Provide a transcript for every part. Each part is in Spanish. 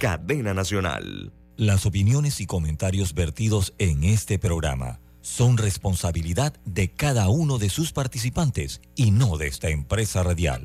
Cadena Nacional. Las opiniones y comentarios vertidos en este programa son responsabilidad de cada uno de sus participantes y no de esta empresa radial.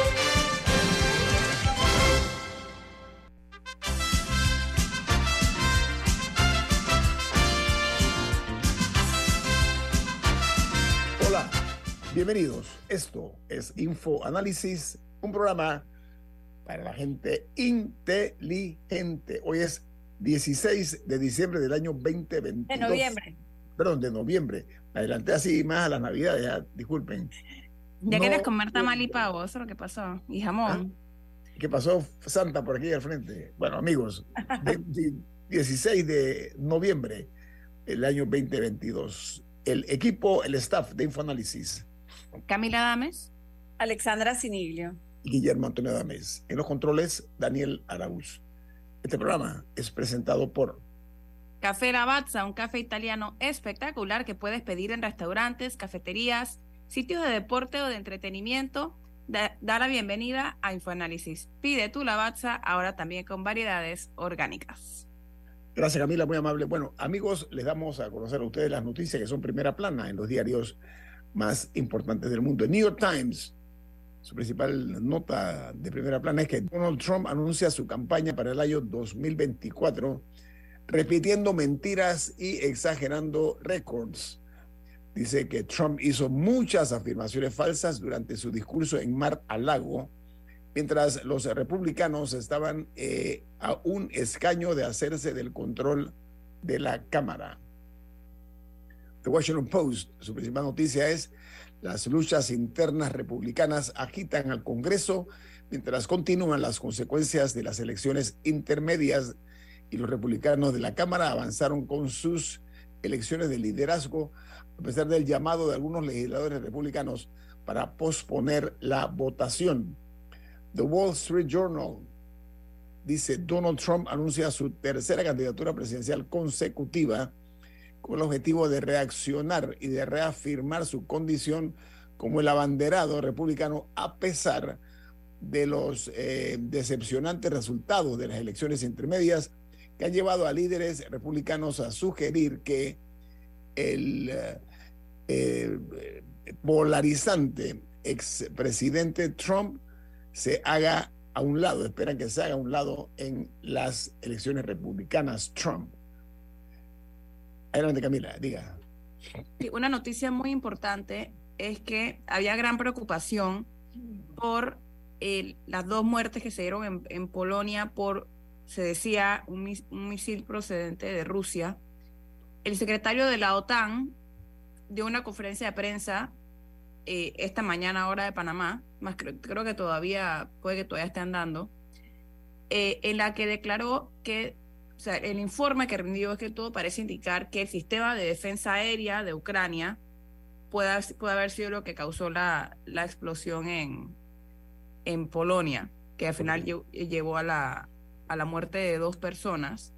Bienvenidos. Esto es Info Análisis, un programa para la gente inteligente. Hoy es 16 de diciembre del año 2022. De noviembre. Perdón, de noviembre. Me adelanté así más a las navidades, ya, disculpen. Ya No- quieres comer tamal y pavo, eso es lo que pasó. Y jamón. ¿Qué pasó Santa por aquí al frente? Bueno, amigos, de- de- 16 de noviembre del año 2022. El equipo, el staff de Infoanálisis, Camila Dames. Alexandra Siniglio. y Guillermo Antonio Dames. En los controles, Daniel Araúz. Este programa es presentado por Café Lavazza, un café italiano espectacular que puedes pedir en restaurantes, cafeterías, sitios de deporte o de entretenimiento. Da, da la bienvenida a Infoanálisis. Pide tu Lavazza ahora también con variedades orgánicas. Gracias, Camila, muy amable. Bueno, amigos, les damos a conocer a ustedes las noticias que son primera plana en los diarios más importantes del mundo. El New York Times, su principal nota de primera plana es que Donald Trump anuncia su campaña para el año 2024, repitiendo mentiras y exagerando récords. Dice que Trump hizo muchas afirmaciones falsas durante su discurso en Mar a Lago, mientras los republicanos estaban eh, a un escaño de hacerse del control de la Cámara. The Washington Post, su principal noticia es las luchas internas republicanas agitan al Congreso mientras continúan las consecuencias de las elecciones intermedias y los republicanos de la Cámara avanzaron con sus elecciones de liderazgo a pesar del llamado de algunos legisladores republicanos para posponer la votación. The Wall Street Journal dice Donald Trump anuncia su tercera candidatura presidencial consecutiva con el objetivo de reaccionar y de reafirmar su condición como el abanderado republicano a pesar de los eh, decepcionantes resultados de las elecciones intermedias que han llevado a líderes republicanos a sugerir que el eh, eh, polarizante expresidente Trump se haga a un lado, esperan que se haga a un lado en las elecciones republicanas Trump. Adelante Camila, diga. Una noticia muy importante es que había gran preocupación por eh, las dos muertes que se dieron en, Polonia por, se decía, un, mis- un misil procedente de Rusia. El secretario de la OTAN dio una conferencia de prensa eh, esta mañana hora de Panamá, más creo, creo que todavía, puede que todavía esté andando, eh, en la que declaró que o sea, el informe que rindió es que todo parece indicar que el sistema de defensa aérea de Ucrania puede, haber- puede haber sido lo que causó la, la explosión en, en Polonia, que al final lle- llevó a la, a la muerte de dos personas,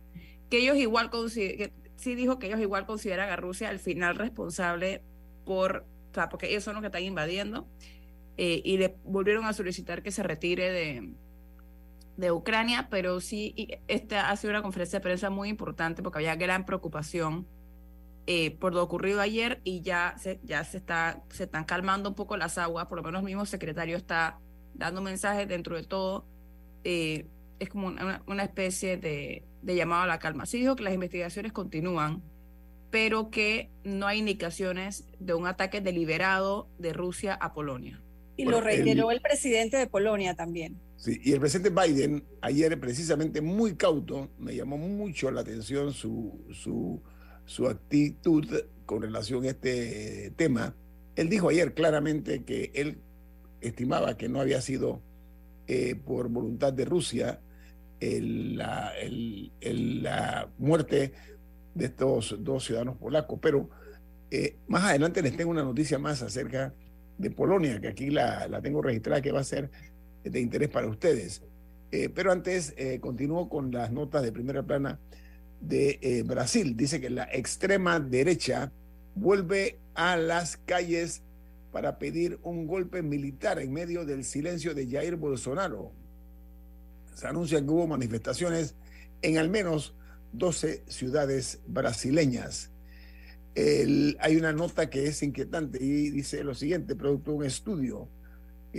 que ellos igual que sí dijo que ellos igual consideran a Rusia al final responsable por, o sea, porque ellos son los que están invadiendo, eh, y le volvieron a solicitar que se retire de, de Ucrania, pero sí, y esta ha sido una conferencia de prensa muy importante porque había gran preocupación eh, por lo ocurrido ayer y ya se, ya se, está, se están calmando un poco las aguas, por lo menos el mismo secretario está dando mensajes dentro de todo, eh, es como una, una especie de, de llamado a la calma. Sí dijo que las investigaciones continúan, pero que no hay indicaciones de un ataque deliberado de Rusia a Polonia. Y lo reiteró el presidente de Polonia también. Y el presidente Biden, ayer precisamente muy cauto, me llamó mucho la atención su, su, su actitud con relación a este tema. Él dijo ayer claramente que él estimaba que no había sido eh, por voluntad de Rusia el- la, la muerte de estos dos ciudadanos polacos, pero Eh, más adelante les tengo una noticia más acerca de Polonia, que aquí la, la tengo registrada, que va a ser de interés para ustedes. Eh, pero antes eh, continúo con las notas de primera plana de eh, Brasil. Dice que la extrema derecha vuelve a las calles para pedir un golpe militar en medio del silencio de Jair Bolsonaro. Se anuncia que hubo manifestaciones en al menos 12 ciudades brasileñas. Hay una nota que es inquietante y dice lo siguiente, producto de un estudio eh,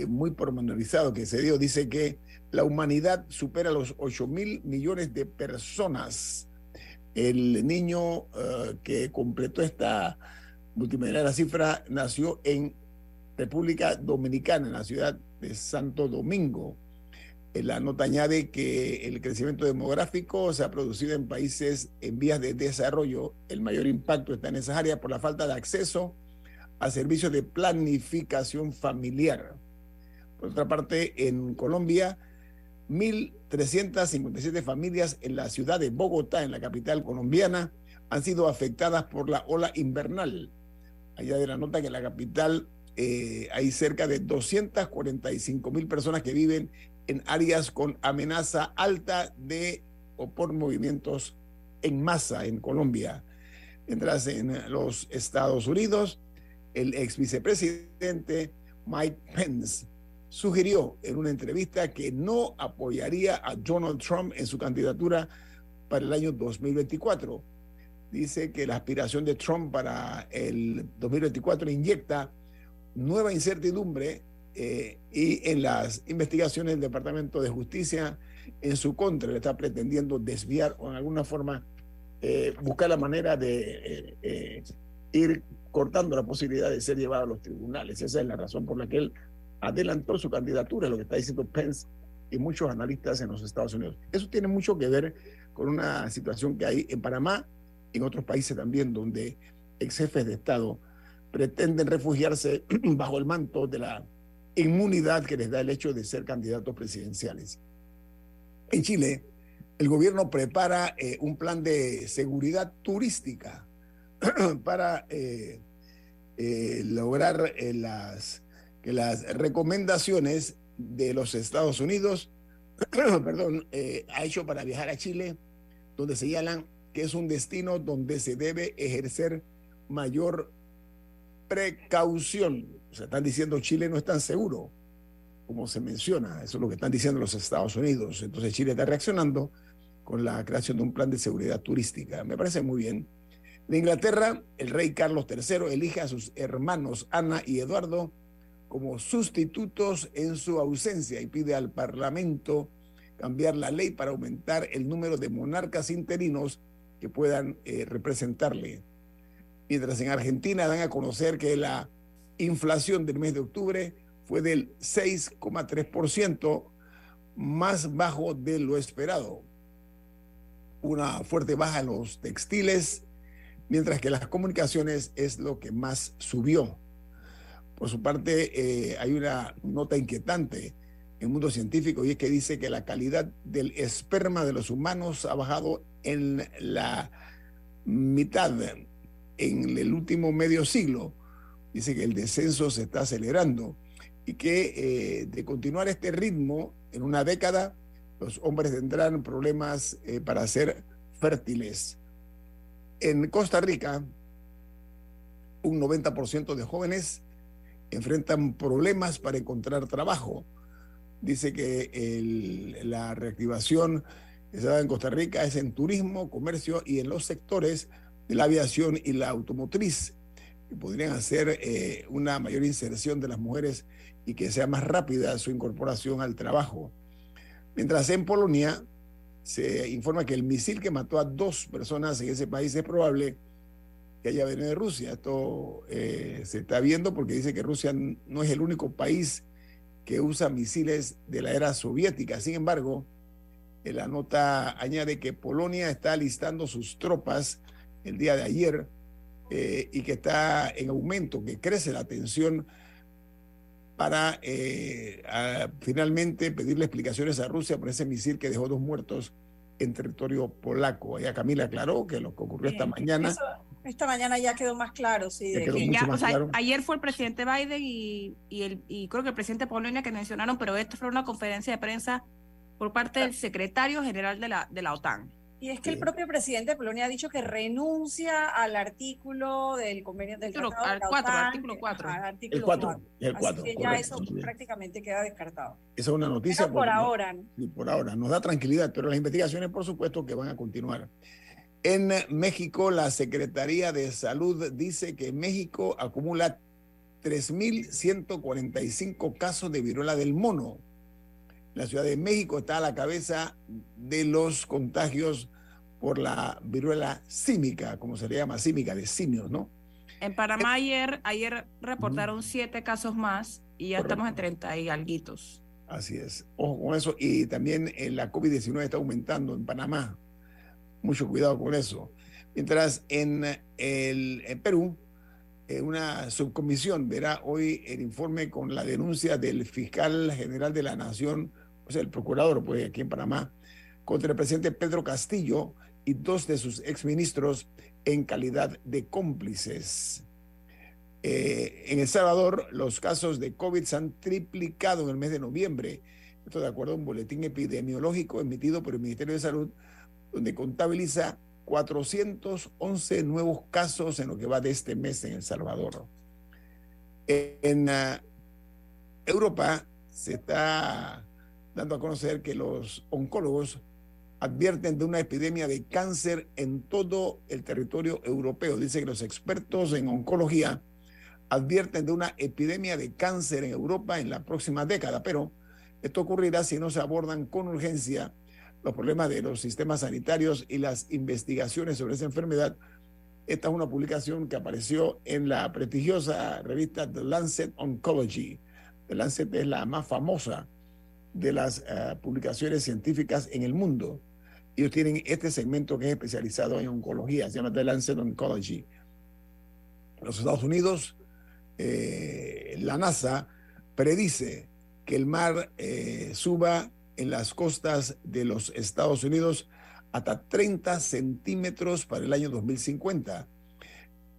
muy pormenorizado que se dio, dice que la humanidad supera los 8 mil millones de personas. El niño uh, que completó esta multimillonaria cifra nació en República Dominicana, en la ciudad de Santo Domingo. Eh, la nota añade que el crecimiento demográfico se ha producido en países en vías de desarrollo. El mayor impacto está en esas áreas por la falta de acceso a servicios de planificación familiar. Por otra parte, en Colombia, 1.357 familias en la ciudad de Bogotá, en la capital colombiana, han sido afectadas por la ola invernal. Allá de la nota que en la capital eh, hay cerca de 245 mil personas que viven en áreas con amenaza alta de o por movimientos en masa en Colombia. Mientras en los Estados Unidos, el ex vicepresidente Mike Pence sugirió en una entrevista que no apoyaría a Donald Trump en su candidatura para el año 2024. Dice que la aspiración de Trump para el 2024 inyecta nueva incertidumbre eh, y en las investigaciones del Departamento de Justicia en su contra le está pretendiendo desviar o en alguna forma eh, buscar la manera de eh, ir cortando la posibilidad de ser llevado a los tribunales. Esa es la razón por la que él adelantó su candidatura, lo que está diciendo Pence y muchos analistas en los Estados Unidos. Eso tiene mucho que ver con una situación que hay en Panamá y en otros países también, donde ex jefes de Estado pretenden refugiarse bajo el manto de la inmunidad que les da el hecho de ser candidatos presidenciales. En Chile, el gobierno prepara eh, un plan de seguridad turística para eh, eh, lograr las, que las recomendaciones de los Estados Unidos, perdón, eh, ha hecho para viajar a Chile, donde señalan que es un destino donde se debe ejercer mayor precaución. O sea, están diciendo Chile no es tan seguro como se menciona. Eso es lo que están diciendo los Estados Unidos. Entonces Chile está reaccionando con la creación de un plan de seguridad turística. Me parece muy bien. En Inglaterra, el rey Carlos III elige a sus hermanos Ana y Eduardo como sustitutos en su ausencia y pide al Parlamento cambiar la ley para aumentar el número de monarcas interinos que puedan eh, representarle. Mientras en Argentina dan a conocer que la inflación del mes de octubre fue del 6,3%, más bajo de lo esperado. Una fuerte baja en los textiles, mientras que las comunicaciones es lo que más subió. Por su parte, eh, hay una nota inquietante en el mundo científico y es que dice que la calidad del esperma de los humanos ha bajado en la mitad en el último medio siglo. Dice que el descenso se está acelerando y que eh, de continuar este ritmo en una década, los hombres tendrán problemas eh, para ser fértiles. En Costa Rica, un 90% de jóvenes enfrentan problemas para encontrar trabajo. Dice que la reactivación que se da en Costa Rica es en turismo, comercio y en los sectores de la aviación y la automotriz, que podrían hacer eh, una mayor inserción de las mujeres y que sea más rápida su incorporación al trabajo. Mientras en Polonia se informa que el misil que mató a dos personas en ese país es probable que haya venido de Rusia. Esto eh, se está viendo porque dice que Rusia no es el único país que usa misiles de la era soviética. Sin embargo, eh, la nota añade que Polonia está alistando sus tropas el día de ayer eh, y que está en aumento, que crece la tensión para eh, a, finalmente pedirle explicaciones a Rusia por ese misil que dejó dos muertos en territorio polaco. Ella Camila aclaró que lo que ocurrió esta mañana Eso, Esta mañana ya quedó más claro, sí. Ya de quedó que- mucho Ya, más o sea, claro. ayer fue el presidente Biden y, y, el, y creo que el presidente Polonia que mencionaron, pero esto fue una conferencia de prensa por parte del secretario general de la, de la OTAN. Y es que el propio presidente de Polonia ha dicho que renuncia al artículo del convenio del Artículo- tratado de la cuatro, OTAN, artículo cuatro. ajá, El artículo 4. cuatro. El Así 4. que ya eso prácticamente queda descartado. Esa es una noticia. Pero por no- ahora, ¿no? Por ahora. Nos da tranquilidad, pero las investigaciones, por supuesto, que van a continuar. En México, la Secretaría de Salud dice que México acumula 3.145 casos de viruela del mono. La Ciudad de México está a la cabeza de los contagios por la viruela símica, como se le llama, símica de simios, ¿no? En Panamá ayer, ayer reportaron siete casos más y ya Correcto. estamos en 30 y alguitos. Así es. Ojo con eso. Y también eh, la COVID-19 está aumentando en Panamá. Mucho cuidado con eso. Mientras en, el, Perú, eh, una subcomisión verá hoy el informe con la denuncia del fiscal general de la Nación, o sea, el procurador, pues aquí en Panamá, contra el presidente Pedro Castillo y dos de sus exministros en calidad de cómplices. Eh, en El Salvador, los casos de COVID se han triplicado en el mes de noviembre. Esto de acuerdo a un boletín epidemiológico emitido por el Ministerio de Salud, donde contabiliza 411 nuevos casos en lo que va de este mes en El Salvador. En ah, Europa se está dando a conocer que los oncólogos advierten de una epidemia de cáncer en todo el territorio europeo. Dice que los expertos en oncología advierten de una epidemia de cáncer en Europa en la próxima década, pero esto ocurrirá si no se abordan con urgencia los problemas de los sistemas sanitarios y las investigaciones sobre esa enfermedad. Esta es una publicación que apareció en la prestigiosa revista The Lancet Oncology. The Lancet es la más famosa de las eh, publicaciones científicas en el mundo. Ellos tienen este segmento que es especializado en oncología, se llama The Lancet Oncology. En los Estados Unidos, eh, la NASA predice que el mar eh, suba en las costas de los Estados Unidos hasta 30 centímetros para el año 2050.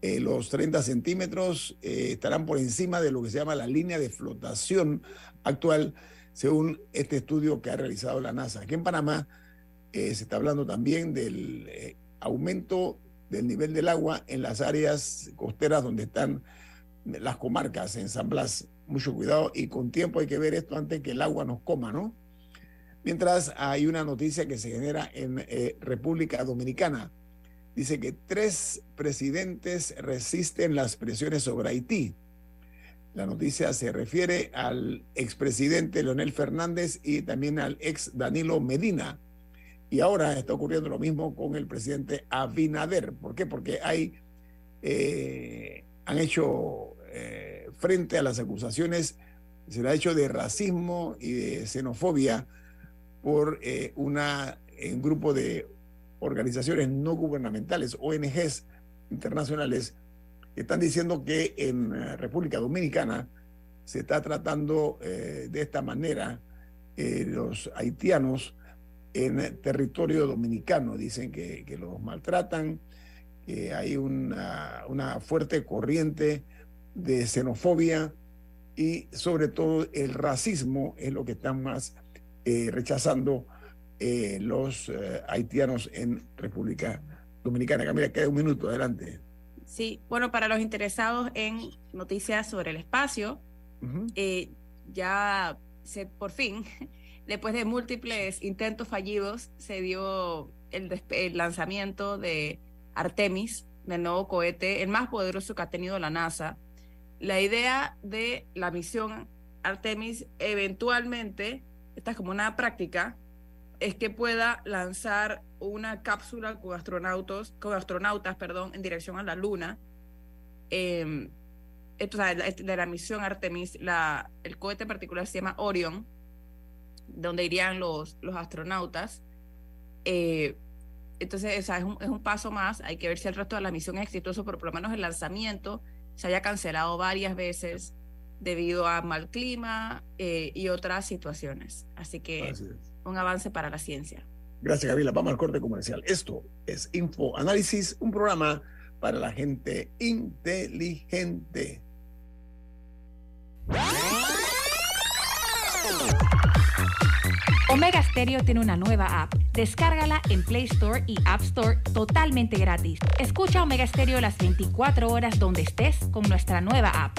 Eh, los 30 centímetros eh, estarán por encima de lo que se llama la línea de flotación actual, según este estudio que ha realizado la NASA. Aquí en Panamá eh, se está hablando también del eh, aumento del nivel del agua en las áreas costeras donde están las comarcas en San Blas. Mucho cuidado y con tiempo hay que ver esto antes que el agua nos coma, ¿no? Mientras hay una noticia que se genera en eh, República Dominicana. Dice que tres presidentes resisten las presiones sobre Haití. La noticia se refiere al expresidente Leonel Fernández y también al ex Danilo Medina. Y ahora está ocurriendo lo mismo con el presidente Abinader. ¿Por qué? Porque hay, eh, han hecho eh, frente a las acusaciones, se le ha hecho de racismo y de xenofobia por eh, una, un grupo de organizaciones no gubernamentales, ONGs internacionales, que están diciendo que en eh, República Dominicana se está tratando eh, de esta manera eh, los haitianos en territorio dominicano. Dicen que, los maltratan, que hay una, una fuerte corriente de xenofobia y sobre todo el racismo es lo que están más eh, rechazando eh, los eh, haitianos en República Dominicana. Camila, queda un minuto, adelante. Sí, bueno, para los interesados en noticias sobre el espacio, eh, ya se, por fin, después de múltiples intentos fallidos, se dio el, el lanzamiento de Artemis, del nuevo cohete, el más poderoso que ha tenido la NASA. La idea de la misión Artemis eventualmente, esta es como una práctica, es que pueda lanzar una cápsula con astronautas, con astronautas, perdón, en dirección a la Luna. Eh, esto, o la- de la misión Artemis, la, el cohete en particular se llama Orion, donde irían los, los astronautas. Eh, entonces, es, un, es un paso más. Hay que ver si el resto de la misión es exitoso, pero por lo menos el lanzamiento se haya cancelado varias veces debido a mal clima eh, y otras situaciones. Así que Así un avance para la ciencia. Gracias, Gabriela. Vamos al corte comercial. Esto es Info Análisis, un programa para la gente inteligente. Omega Stereo tiene una nueva app. Descárgala en Play Store y App Store totalmente gratis. Escucha Omega Stereo las 24 horas donde estés con nuestra nueva app.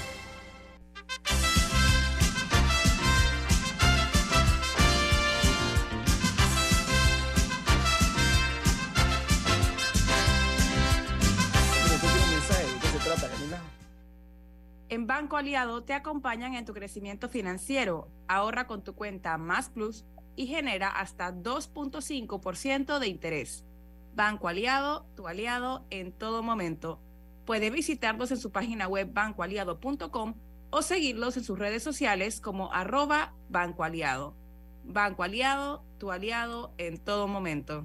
Aliado te acompañan en tu crecimiento financiero. Ahorra con tu cuenta Más Plus y genera hasta 2.5% de interés. Banco Aliado, tu aliado en todo momento. Puede visitarlos en su página web bancoaliado.com o seguirlos en sus redes sociales como arroba Banco Aliado. Banco Aliado, tu aliado en todo momento.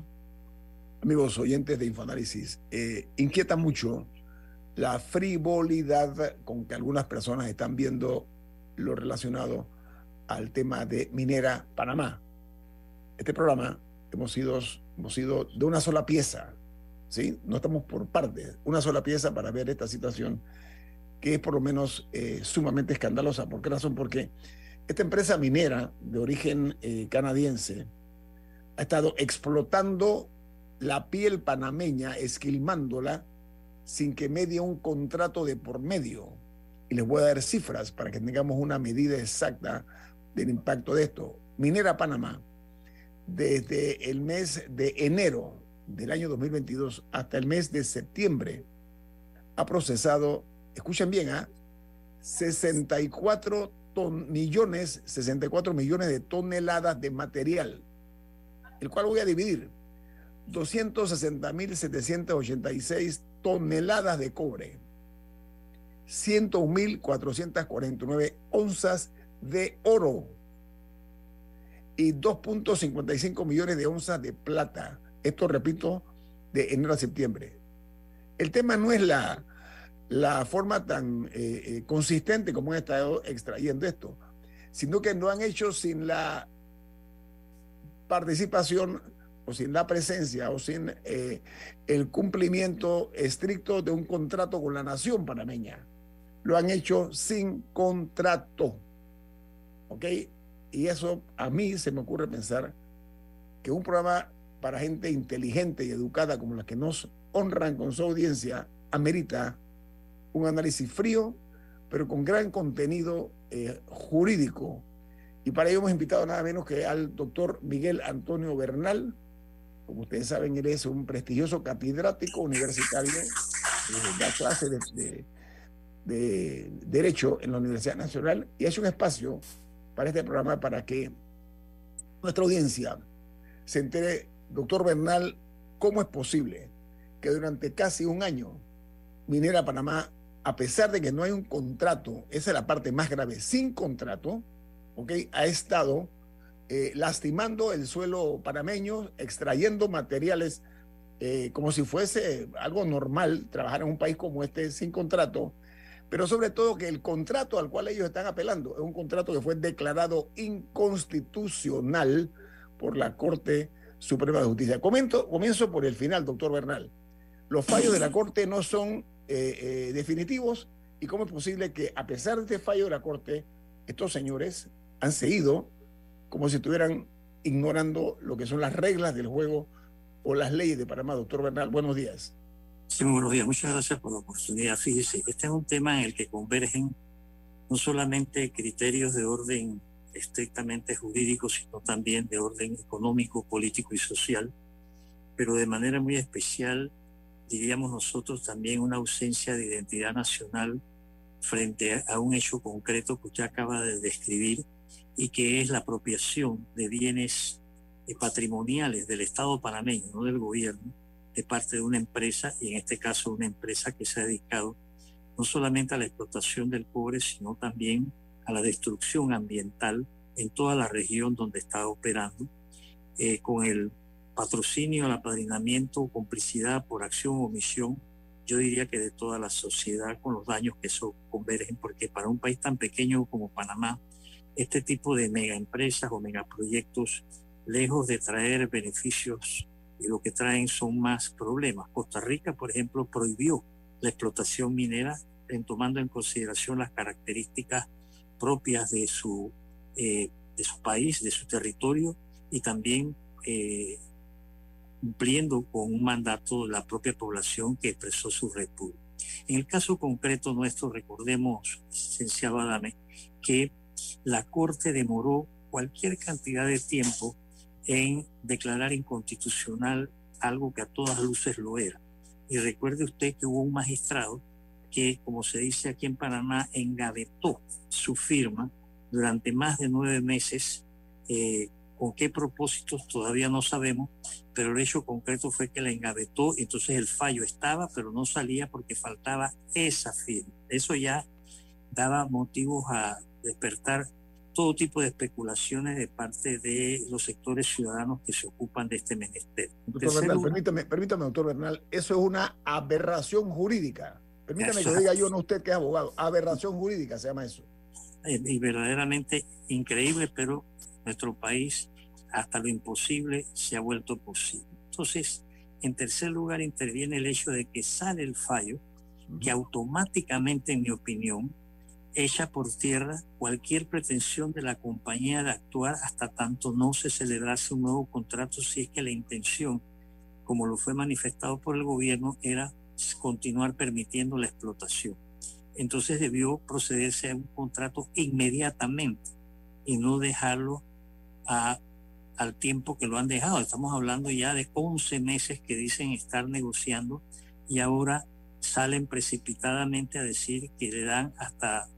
Amigos oyentes de Infoanálisis, eh, inquieta mucho la frivolidad con que algunas personas están viendo lo relacionado al tema de Minera Panamá. Este programa hemos sido, hemos sido de una sola pieza, ¿sí? No estamos por partes, una sola pieza para ver esta situación que es por lo menos eh, sumamente escandalosa. ¿Por qué razón? Porque esta empresa minera de origen eh, canadiense ha estado explotando la piel panameña, esquilmándola, sin que medie un contrato de por medio. Y les voy a dar cifras para que tengamos una medida exacta del impacto de esto. Minera Panamá, desde el mes de enero del año 2022 hasta el mes de septiembre, ha procesado, escuchen bien, ¿ah? 64 ton, millones, 64 millones de toneladas de material, el cual voy a dividir. 260.786 toneladas de cobre, 101.449 onzas de oro y 2.55 millones de onzas de plata. Esto, repito, de enero a septiembre. El tema no es la, la forma tan eh, eh, consistente como han estado extrayendo esto, sino que lo han hecho sin la participación o sin la presencia o sin eh, el cumplimiento estricto de un contrato con la nación panameña. Lo han hecho sin contrato. ¿Ok? Y eso a mí se me ocurre pensar que un programa para gente inteligente y educada como la que nos honran con su audiencia amerita un análisis frío, pero con gran contenido eh, jurídico. Y para ello hemos invitado nada menos que al doctor Miguel Antonio Bernal, como ustedes saben, él es un prestigioso catedrático universitario, eh, da clase de, de, Derecho en la Universidad Nacional y es un espacio para este programa para que nuestra audiencia se entere, doctor Bernal, cómo es posible que durante casi un año Minera Panamá, a pesar de que no hay un contrato, esa es la parte más grave, sin contrato, ¿okay? ha estado eh, lastimando el suelo panameño, extrayendo materiales eh, como si fuese algo normal trabajar en un país como este sin contrato, pero sobre todo que el contrato al cual ellos están apelando es un contrato que fue declarado inconstitucional por la Corte Suprema de Justicia. Comento, comienzo por el final, doctor Bernal. Los fallos de la Corte no son eh, definitivos y cómo es posible que a pesar de este fallo de la Corte, estos señores han seguido como si estuvieran ignorando lo que son las reglas del juego o las leyes de Panamá. Doctor Bernal, buenos días. Sí, buenos días. Muchas gracias por la oportunidad. Fíjese, este es un tema en el que convergen no solamente criterios de orden estrictamente jurídico, sino también de orden económico, político y social, pero de manera muy especial, diríamos nosotros, también una ausencia de identidad nacional frente a un hecho concreto que usted acaba de describir y que es la apropiación de bienes eh, patrimoniales del Estado panameño, no del gobierno, de parte de una empresa, y en este caso una empresa que se ha dedicado no solamente a la explotación del cobre, sino también a la destrucción ambiental en toda la región donde está operando, eh, con el patrocinio, el apadrinamiento, complicidad por acción o omisión, yo diría que de toda la sociedad con los daños que eso convergen, porque para un país tan pequeño como Panamá, este tipo de megaempresas o megaproyectos, lejos de traer beneficios, y lo que traen son más problemas. Costa Rica, por ejemplo, prohibió la explotación minera en tomando en consideración las características propias de su, eh, de su país, de su territorio y también eh, cumpliendo con un mandato de la propia población que expresó su república. En el caso concreto nuestro, recordemos, licenciado Adame, que la Corte demoró cualquier cantidad de tiempo en declarar inconstitucional algo que a todas luces lo era. Y recuerde usted que hubo un magistrado que, como se dice aquí en Panamá, engavetó su firma durante más de nueve meses. Eh, con qué propósitos todavía no sabemos, pero el hecho concreto fue que la engavetó, entonces el fallo estaba, pero no salía porque faltaba esa firma. Eso ya daba motivos a despertar todo tipo de especulaciones de parte de los sectores ciudadanos que se ocupan de este menester. Doctor Bernal, permítame, permítame, doctor Bernal, eso es una aberración jurídica. Permítame que diga yo, no usted que es abogado, aberración jurídica se llama eso. Eh, y verdaderamente increíble, pero nuestro país hasta lo imposible se ha vuelto posible. Entonces, en tercer lugar interviene el hecho de que sale el fallo que automáticamente, en mi opinión, echa por tierra cualquier pretensión de la compañía de actuar hasta tanto no se celebrase un nuevo contrato si es que la intención, como lo fue manifestado por el gobierno, era continuar permitiendo la explotación. Entonces debió procederse a un contrato inmediatamente y no dejarlo a, al tiempo que lo han dejado. Estamos hablando ya de 11 meses que dicen estar negociando y ahora salen precipitadamente a decir que le dan hasta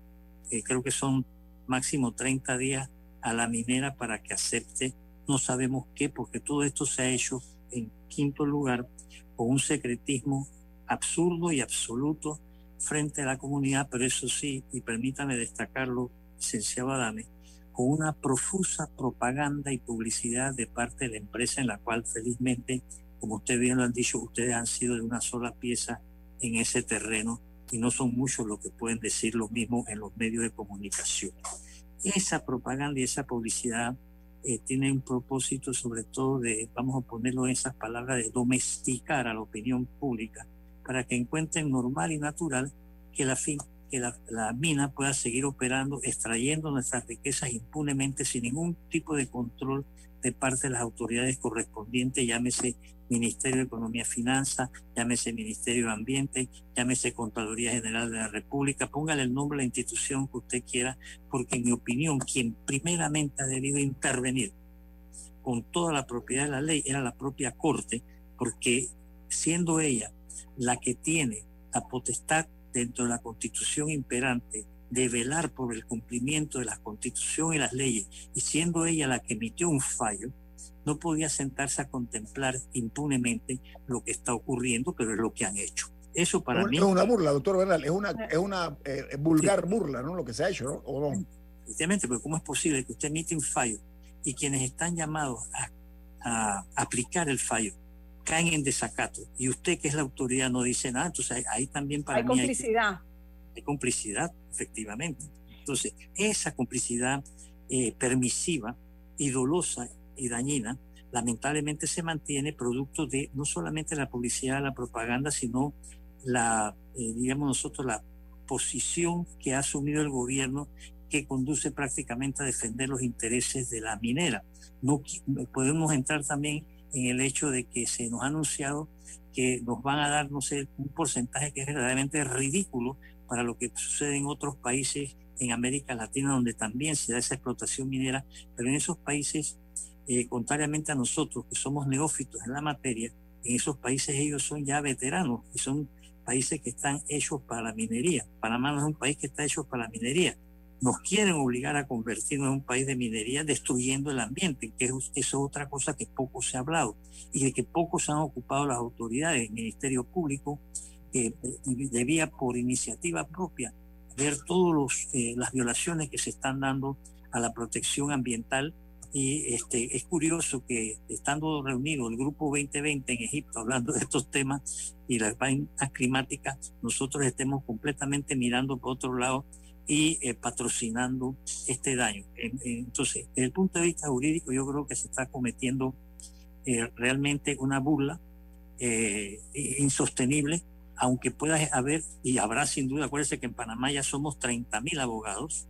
creo que son máximo 30 días a la minera para que acepte, no sabemos qué, porque todo esto se ha hecho en quinto lugar con un secretismo absurdo y absoluto frente a la comunidad, pero eso sí, y permítame destacarlo, licenciado Adame, con una profusa propaganda y publicidad de parte de la empresa en la cual felizmente, como ustedes bien lo han dicho, ustedes han sido de una sola pieza en ese terreno y no son muchos los que pueden decir lo mismo en los medios de comunicación. Esa propaganda y esa publicidad eh, un propósito sobre todo de, vamos a ponerlo en esas palabras, de domesticar a la opinión pública para que encuentren normal y natural que la, fin, que la, la mina pueda seguir operando, extrayendo nuestras riquezas impunemente sin ningún tipo de control de parte de las autoridades correspondientes, llámese Ministerio de Economía y Finanzas, llámese Ministerio de Ambiente, llámese Contraloría General de la República, póngale el nombre de la institución que usted quiera, porque en mi opinión, quien primeramente ha debido intervenir con toda la propiedad de la ley era la propia Corte, porque siendo ella la que tiene la potestad dentro de la constitución imperante de velar por el cumplimiento de la constitución y las leyes, y siendo ella la que emitió un fallo, no podía sentarse a contemplar impunemente lo que está ocurriendo, pero es lo que han hecho. Eso para mí... Es una burla, doctor Bernal, es una, es una eh, vulgar burla, ¿no? Lo que se ha hecho, ¿no? ¿O no? Efectivamente, pero ¿cómo es posible que usted emite un fallo y quienes están llamados a, a aplicar el fallo caen en desacato y usted que es la autoridad no dice nada, entonces ahí, también para hay mí complicidad. Hay, complicidad, efectivamente. Entonces, esa complicidad eh, permisiva y dolosa y dañina, lamentablemente se mantiene producto de no solamente la publicidad, la propaganda, sino la, eh, digamos nosotros, la posición que ha asumido el gobierno que conduce prácticamente a defender los intereses de la minera. No podemos entrar también en el hecho de que se nos ha anunciado que nos van a dar, no sé, un porcentaje que es verdaderamente ridículo para lo que sucede en otros países en América Latina, donde también se da esa explotación minera, pero en esos países, eh, contrariamente a nosotros, que somos neófitos en la materia, en esos países ellos son ya veteranos y son países que están hechos para la minería. Panamá no es un país que está hecho para la minería nos quieren obligar a convertirnos en un país de minería destruyendo el ambiente, que eso es otra cosa que poco se ha hablado y de que poco se han ocupado las autoridades, el Ministerio Público, que debía por iniciativa propia ver todas eh, las violaciones que se están dando a la protección ambiental y este, es curioso que estando reunido el grupo 2020 en Egipto hablando de estos temas y las vainas climáticas, nosotros estemos completamente mirando por otro lado y eh, patrocinando este daño. Entonces, desde el punto de vista jurídico, yo creo que se está cometiendo eh, realmente una burla eh, insostenible, aunque pueda haber, y habrá sin duda, acuérdense que en Panamá ya somos 30 mil abogados,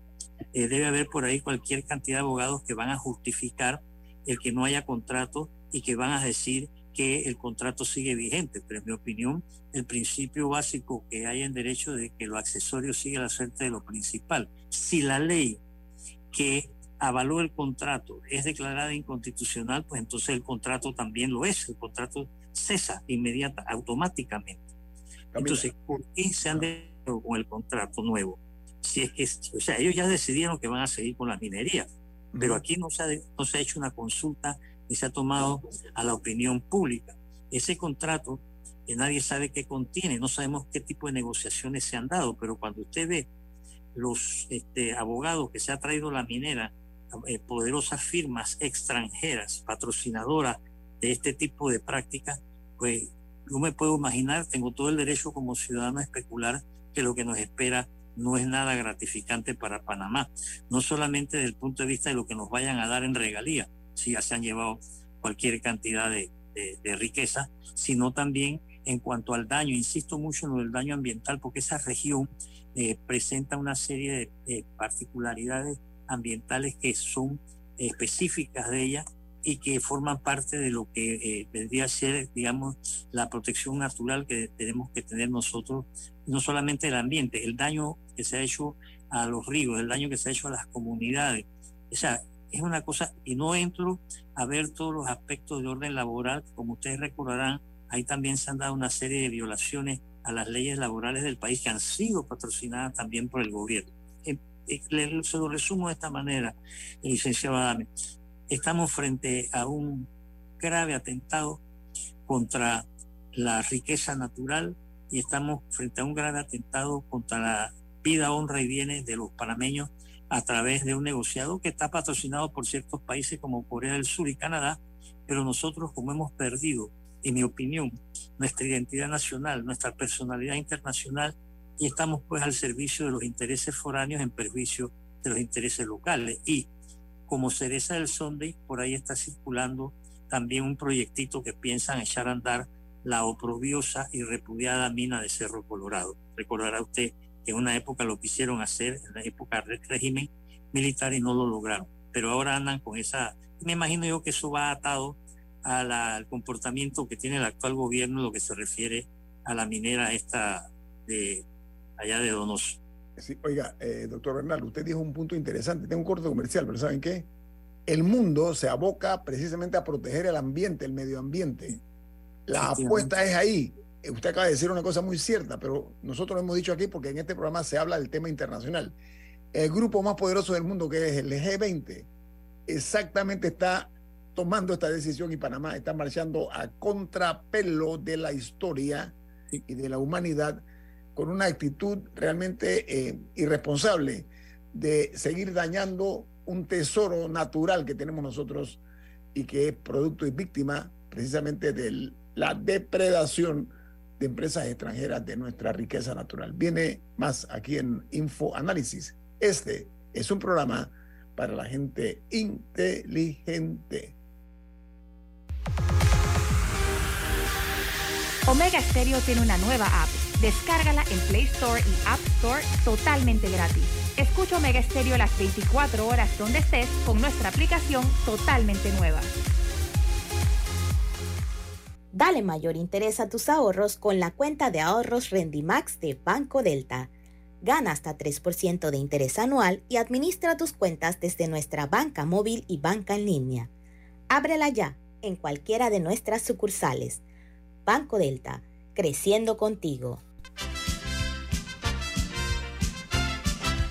debe haber por ahí cualquier cantidad de abogados que van a justificar el que no haya contrato y que van a decir que el contrato sigue vigente, pero en mi opinión el principio básico que hay en derecho de que lo accesorio sigue la suerte de lo principal. Si la ley que avaló el contrato es declarada inconstitucional, pues entonces el contrato también lo es, el contrato cesa inmediata, automáticamente. Entonces, ¿por qué se han dejado con el contrato nuevo? Si es que, o sea, ellos ya decidieron que van a seguir con la minería, pero aquí no se ha, no se ha hecho una consulta y se ha tomado a la opinión pública. Ese contrato que nadie sabe qué contiene, no sabemos qué tipo de negociaciones se han dado, pero cuando usted ve los este, abogados que se ha traído la minera, eh, poderosas firmas extranjeras, patrocinadoras de este tipo de prácticas, pues yo me puedo imaginar, tengo todo el derecho como ciudadano a especular que lo que nos espera no es nada gratificante para Panamá, no solamente desde el punto de vista de lo que nos vayan a dar en regalía, si ya se han llevado cualquier cantidad de, riqueza, sino también en cuanto al daño. Insisto mucho en lo del daño ambiental porque esa región eh, presenta una serie de, particularidades ambientales que son específicas de ella y que forman parte de lo que eh, vendría a ser, digamos, la protección natural que tenemos que tener nosotros, no solamente el ambiente, el daño que se ha hecho a los ríos, el daño que se ha hecho a las comunidades. O sea, es una cosa, y no entro a ver todos los aspectos de orden laboral, como ustedes recordarán, ahí también se han dado una serie de violaciones a las leyes laborales del país que han sido patrocinadas también por el gobierno. Eh, eh, se lo resumo de esta manera, licenciado Adame. Estamos frente a un grave atentado contra la riqueza natural y estamos frente a un grave atentado contra la vida, honra y bienes de los panameños a través de un negociado que está patrocinado por ciertos países como Corea del Sur y Canadá, pero nosotros como hemos perdido, en mi opinión, nuestra identidad nacional, nuestra personalidad internacional, y estamos pues al servicio de los intereses foráneos en perjuicio de los intereses locales. Y como cereza del Sunday, por ahí está circulando también un proyectito que piensan echar a andar la oprobiosa y repudiada mina de Cerro Colorado. Recordará usted en una época lo quisieron hacer, en la época del régimen militar y no lo lograron. Pero ahora andan con esa, me imagino yo que eso va atado al comportamiento que tiene el actual gobierno en lo que se refiere a la minera esta de allá de Donoso. Sí, oiga, eh, doctor Bernal, usted dijo un punto interesante. Tengo un corto comercial, pero ¿saben qué? el mundo se aboca precisamente a proteger el ambiente, el medio ambiente. La apuesta es ahí. Usted acaba de decir una cosa muy cierta, pero nosotros lo hemos dicho aquí porque en este programa se habla del tema internacional. El grupo más poderoso del mundo, que es el G20, exactamente está tomando esta decisión y Panamá está marchando a contrapelo de la historia y de la humanidad con una actitud realmente eh, irresponsable de seguir dañando un tesoro natural que tenemos nosotros y que es producto y víctima precisamente de la depredación de empresas extranjeras de nuestra riqueza natural. Viene más aquí en Info Análisis. Este es un programa para la gente inteligente. Omega Stereo tiene una nueva app. Descárgala en Play Store y App Store totalmente gratis. Escucha Omega Stereo las 24 horas donde estés con nuestra aplicación totalmente nueva. Dale mayor interés a tus ahorros con la cuenta de ahorros Rendimax de Banco Delta. Gana hasta 3% de interés anual y administra tus cuentas desde nuestra banca móvil y banca en línea. Ábrela ya en cualquiera de nuestras sucursales. Banco Delta, creciendo contigo.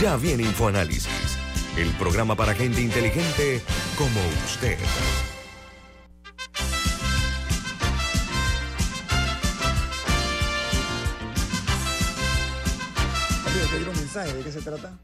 Ya viene InfoAnálisis, el programa para gente inteligente como usted. ¿De qué se trata?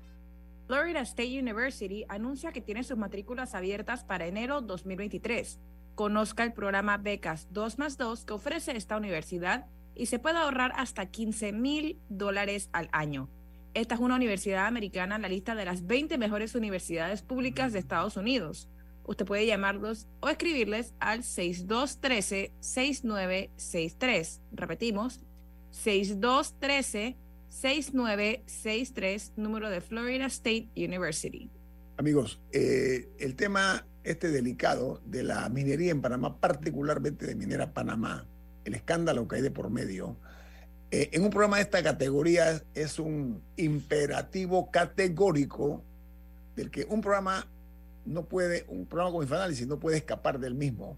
Florida State University anuncia que tiene sus matrículas abiertas para enero 2023. Conozca el programa Becas 2 más 2 que ofrece esta universidad y se puede ahorrar hasta 15 mil dólares al año. Esta es una universidad americana en la lista de las 20 mejores universidades públicas de Estados Unidos. Usted puede llamarlos o escribirles al 6213-6963. Repetimos, 6213 6963, número de Florida State University. Amigos, eh, el tema este delicado de la minería en Panamá, particularmente de Minera Panamá, el escándalo que hay de por medio, eh, en un programa de esta categoría es un imperativo categórico del que un programa no puede, un programa como Infoanálisis no puede escapar del mismo.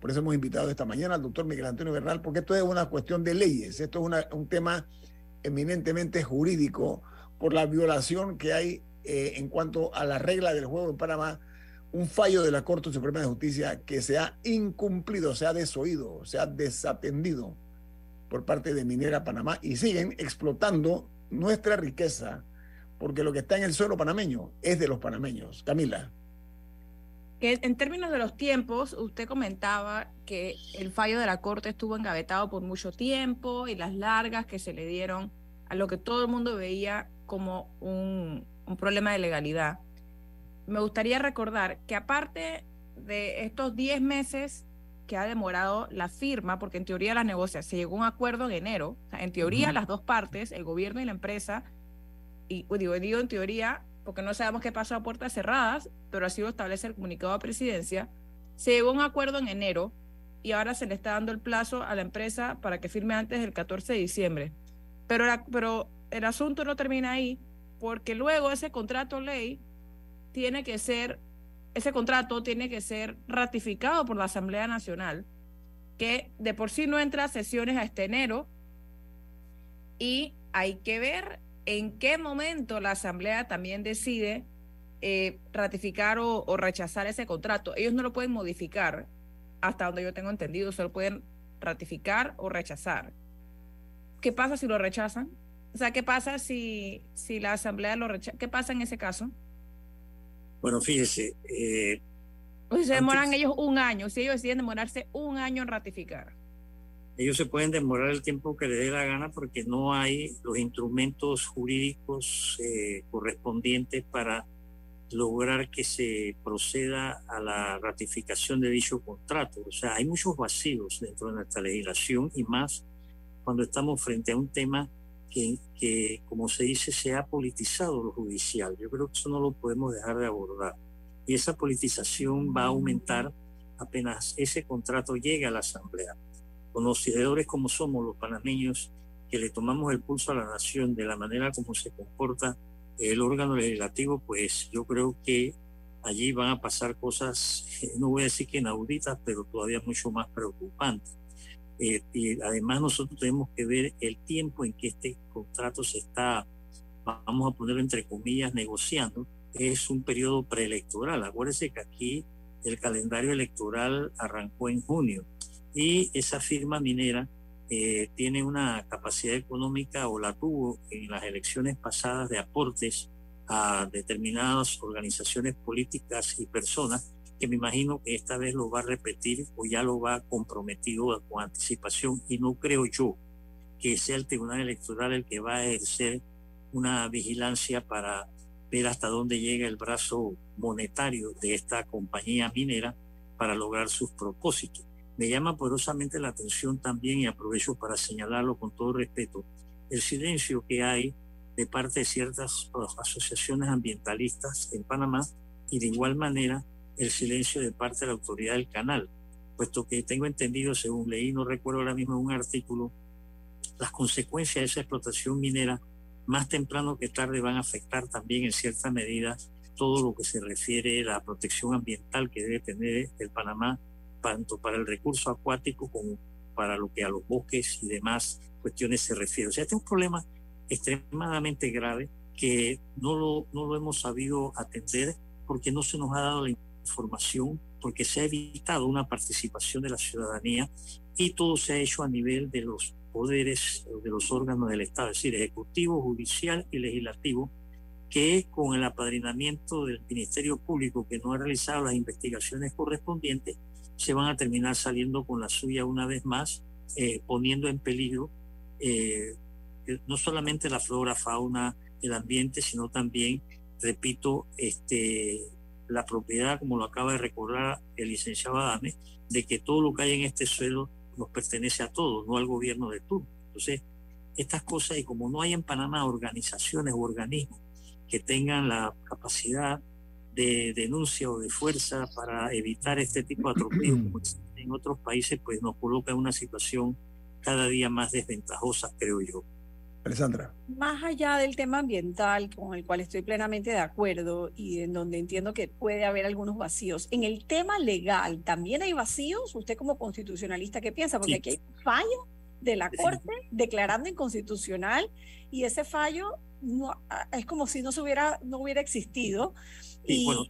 Por eso hemos invitado esta mañana al doctor Miguel Antonio Bernal, porque esto es una cuestión de leyes, esto es una, un tema eminentemente jurídico por la violación que hay eh, en cuanto a la regla del juego en Panamá, un fallo de la Corte Suprema de Justicia que se ha incumplido, se ha desoído, se ha desatendido por parte de Minera Panamá y siguen explotando nuestra riqueza porque lo que está en el suelo panameño es de los panameños. Camila. Que en términos de los tiempos, usted comentaba que el fallo de la Corte estuvo engavetado por mucho tiempo y las largas que se le dieron a lo que todo el mundo veía como un, un problema de legalidad. Me gustaría recordar que aparte de estos 10 meses que ha demorado la firma, porque en teoría las negociaciones, se llegó a un acuerdo en enero, en teoría las dos partes, el gobierno y la empresa, y digo, digo en teoría porque no sabemos qué pasó a puertas cerradas, pero así lo establece el comunicado de presidencia, se llegó a un acuerdo en enero y ahora se le está dando el plazo a la empresa para que firme antes del 14 de diciembre. Pero, pero el asunto no termina ahí, porque luego ese contrato ley tiene que ser, ese contrato tiene que ser ratificado por la Asamblea Nacional, que de por sí no entra a sesiones a este enero, y hay que ver en qué momento la Asamblea también decide eh, ratificar o, rechazar ese contrato. Ellos no lo pueden modificar. hasta donde yo tengo entendido, solo pueden ratificar o rechazar. ¿Qué pasa si lo rechazan? O sea, ¿qué pasa si, si la Asamblea lo rechaza? ¿Qué pasa en ese caso? Bueno, fíjese. Eh, o se demoran ellos un año, si ellos deciden demorarse un año en ratificar. Ellos se pueden demorar el tiempo que les dé la gana porque no hay los instrumentos jurídicos eh, correspondientes para lograr que se proceda a la ratificación de dicho contrato. O sea, hay muchos vacíos dentro de nuestra legislación y más cuando estamos frente a un tema que, que, como se dice, se ha politizado lo judicial. Yo creo que eso no lo podemos dejar de abordar. Y esa politización va a aumentar apenas ese contrato llegue a la Asamblea. Conocedores como somos los panameños, que le tomamos el pulso a la nación de la manera como se comporta el órgano legislativo, pues yo creo que allí van a pasar cosas, no voy a decir que inauditas, pero todavía mucho más preocupantes. Eh, y además nosotros tenemos que ver el tiempo en que este contrato se está, vamos a ponerlo entre comillas, negociando. Es un periodo preelectoral. Acuérdense que aquí el calendario electoral arrancó en junio y esa firma minera eh, tiene una capacidad económica o la tuvo en las elecciones pasadas de aportes a determinadas organizaciones políticas y personas que me imagino que esta vez lo va a repetir o ya lo va comprometido con anticipación y no creo yo que sea el Tribunal Electoral el que va a ejercer una vigilancia para ver hasta dónde llega el brazo monetario de esta compañía minera para lograr sus propósitos. Me llama poderosamente la atención también, y aprovecho para señalarlo con todo respeto, el silencio que hay de parte de ciertas asociaciones ambientalistas en Panamá y de igual manera el silencio de parte de la autoridad del canal, puesto que tengo entendido, según leí, no recuerdo ahora mismo un artículo, las consecuencias de esa explotación minera más temprano que tarde van a afectar también en cierta medida todo lo que se refiere a la protección ambiental que debe tener el Panamá, tanto para el recurso acuático como para lo que a los bosques y demás cuestiones se refiere. O sea, este es un problema extremadamente grave que no lo, no lo hemos sabido atender porque no se nos ha dado la información, porque se ha evitado una participación de la ciudadanía y todo se ha hecho a nivel de los poderes de los órganos del Estado, es decir, ejecutivo, judicial y legislativo, que con el apadrinamiento del Ministerio Público que no ha realizado las investigaciones correspondientes, se van a terminar saliendo con la suya una vez más, eh, poniendo en peligro eh, no solamente la flora, fauna, el ambiente, sino también, repito, este, la propiedad, como lo acaba de recordar el licenciado Adame, de que todo lo que hay en este suelo nos pertenece a todos, no al gobierno de turno. Entonces, estas cosas, y como no hay en Panamá organizaciones o organismos que tengan la capacidad de denuncia o de fuerza para evitar este tipo de atropellos en otros países, pues nos coloca en una situación cada día más desventajosa, creo yo. Alessandra. Más allá del tema ambiental, con el cual estoy plenamente de acuerdo y en donde entiendo que puede haber algunos vacíos, en el tema legal también hay vacíos. Usted como constitucionalista, ¿qué piensa? Porque aquí hay un fallo de la Corte declarando inconstitucional y ese fallo no, es como si no, se hubiera, no hubiera existido. y, bueno,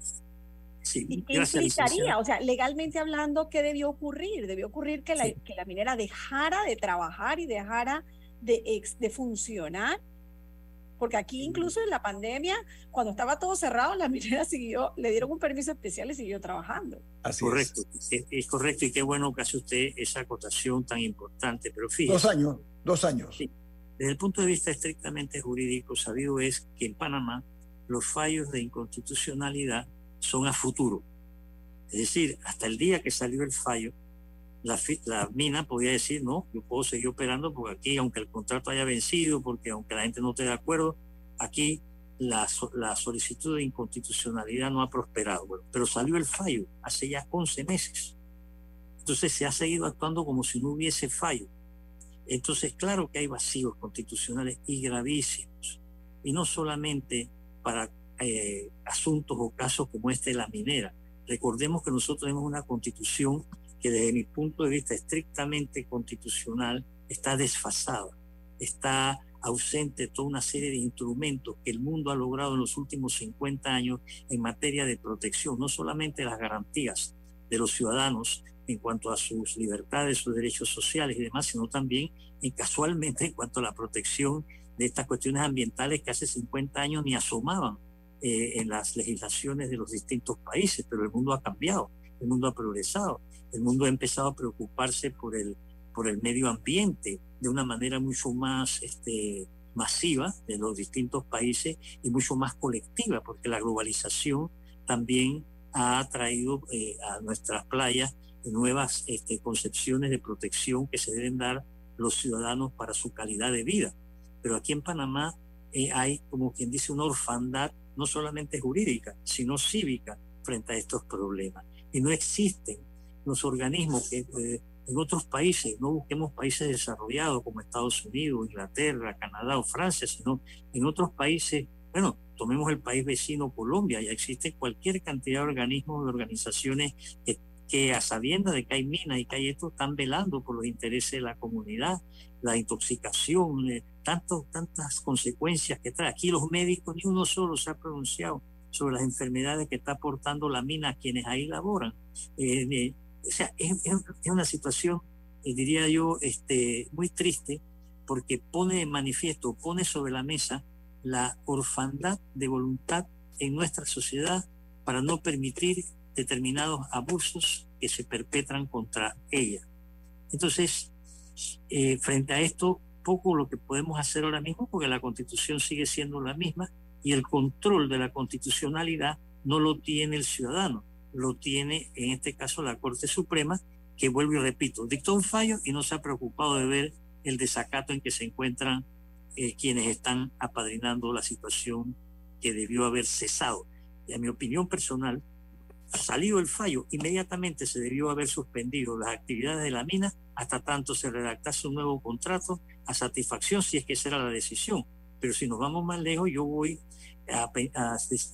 ¿Y qué implicaría? O sea, legalmente hablando, ¿qué debió ocurrir? Debió ocurrir que la, que la minera dejara de trabajar y dejara de, ex, de funcionar. Porque aquí incluso en la pandemia, cuando estaba todo cerrado, la minera siguió, le dieron un permiso especial y siguió trabajando. Así correcto, es. correcto y qué bueno que hace usted esa acotación tan importante. Pero fíjese, dos años, dos años. Desde el punto de vista estrictamente jurídico, sabido es que en Panamá los fallos de inconstitucionalidad son a futuro. Es decir, hasta el día que salió el fallo, la, mina podía decir, no, yo puedo seguir operando porque aquí, aunque el contrato haya vencido, porque aunque la gente no esté de acuerdo, aquí la, la solicitud de inconstitucionalidad no ha prosperado. pero salió el fallo hace ya 11 meses. Entonces se ha seguido actuando como si no hubiese fallo. Entonces, claro que hay vacíos constitucionales y gravísimos. Y no solamente para eh, asuntos o casos como este de la minera. Recordemos que nosotros tenemos una constitución que desde mi punto de vista estrictamente constitucional está desfasada, está ausente toda una serie de instrumentos que el mundo ha logrado en los últimos 50 años en materia de protección, no solamente las garantías de los ciudadanos en cuanto a sus libertades, sus derechos sociales y demás, sino también en casualmente en cuanto a la protección de estas cuestiones ambientales que hace 50 años ni asomaban eh, en las legislaciones de los distintos países, pero el mundo ha cambiado, el mundo ha progresado, el mundo ha empezado a preocuparse por el, por el medio ambiente de una manera mucho más este, masiva de los distintos países y mucho más colectiva, porque la globalización también ha traído eh, a nuestras playas nuevas este, concepciones de protección que se deben dar los ciudadanos para su calidad de vida. Pero aquí en Panamá eh, hay, como quien dice, una orfandad no solamente jurídica, sino cívica frente a estos problemas. Y no existen los organismos que eh, en otros países, no busquemos países desarrollados como Estados Unidos, Inglaterra, Canadá o Francia, sino en otros países, bueno, tomemos el país vecino Colombia, ya existe cualquier cantidad de organismos, de organizaciones que, que a sabiendas de que hay minas y que hay esto, están velando por los intereses de la comunidad, la intoxicación, eh, tantas consecuencias que trae. Aquí los médicos, ni uno solo se ha pronunciado sobre las enfermedades que está aportando la mina a quienes ahí laboran. Eh, eh, o sea, es, una situación, diría yo, este, muy triste porque pone en manifiesto, pone sobre la mesa la orfandad de voluntad en nuestra sociedad para no permitir determinados abusos que se perpetran contra ella. Entonces, eh, frente a esto, poco lo que podemos hacer ahora mismo, porque la constitución sigue siendo la misma y el control de la constitucionalidad no lo tiene el ciudadano, lo tiene en este caso la Corte Suprema, que vuelvo y repito, dictó un fallo y no se ha preocupado de ver el desacato en que se encuentran eh, quienes están apadrinando la situación que debió haber cesado. Y a mi opinión personal, salido el fallo, inmediatamente se debió haber suspendido las actividades de la mina hasta tanto se redactase un nuevo contrato a satisfacción, si es que esa era la decisión. Pero si nos vamos más lejos, yo voy a,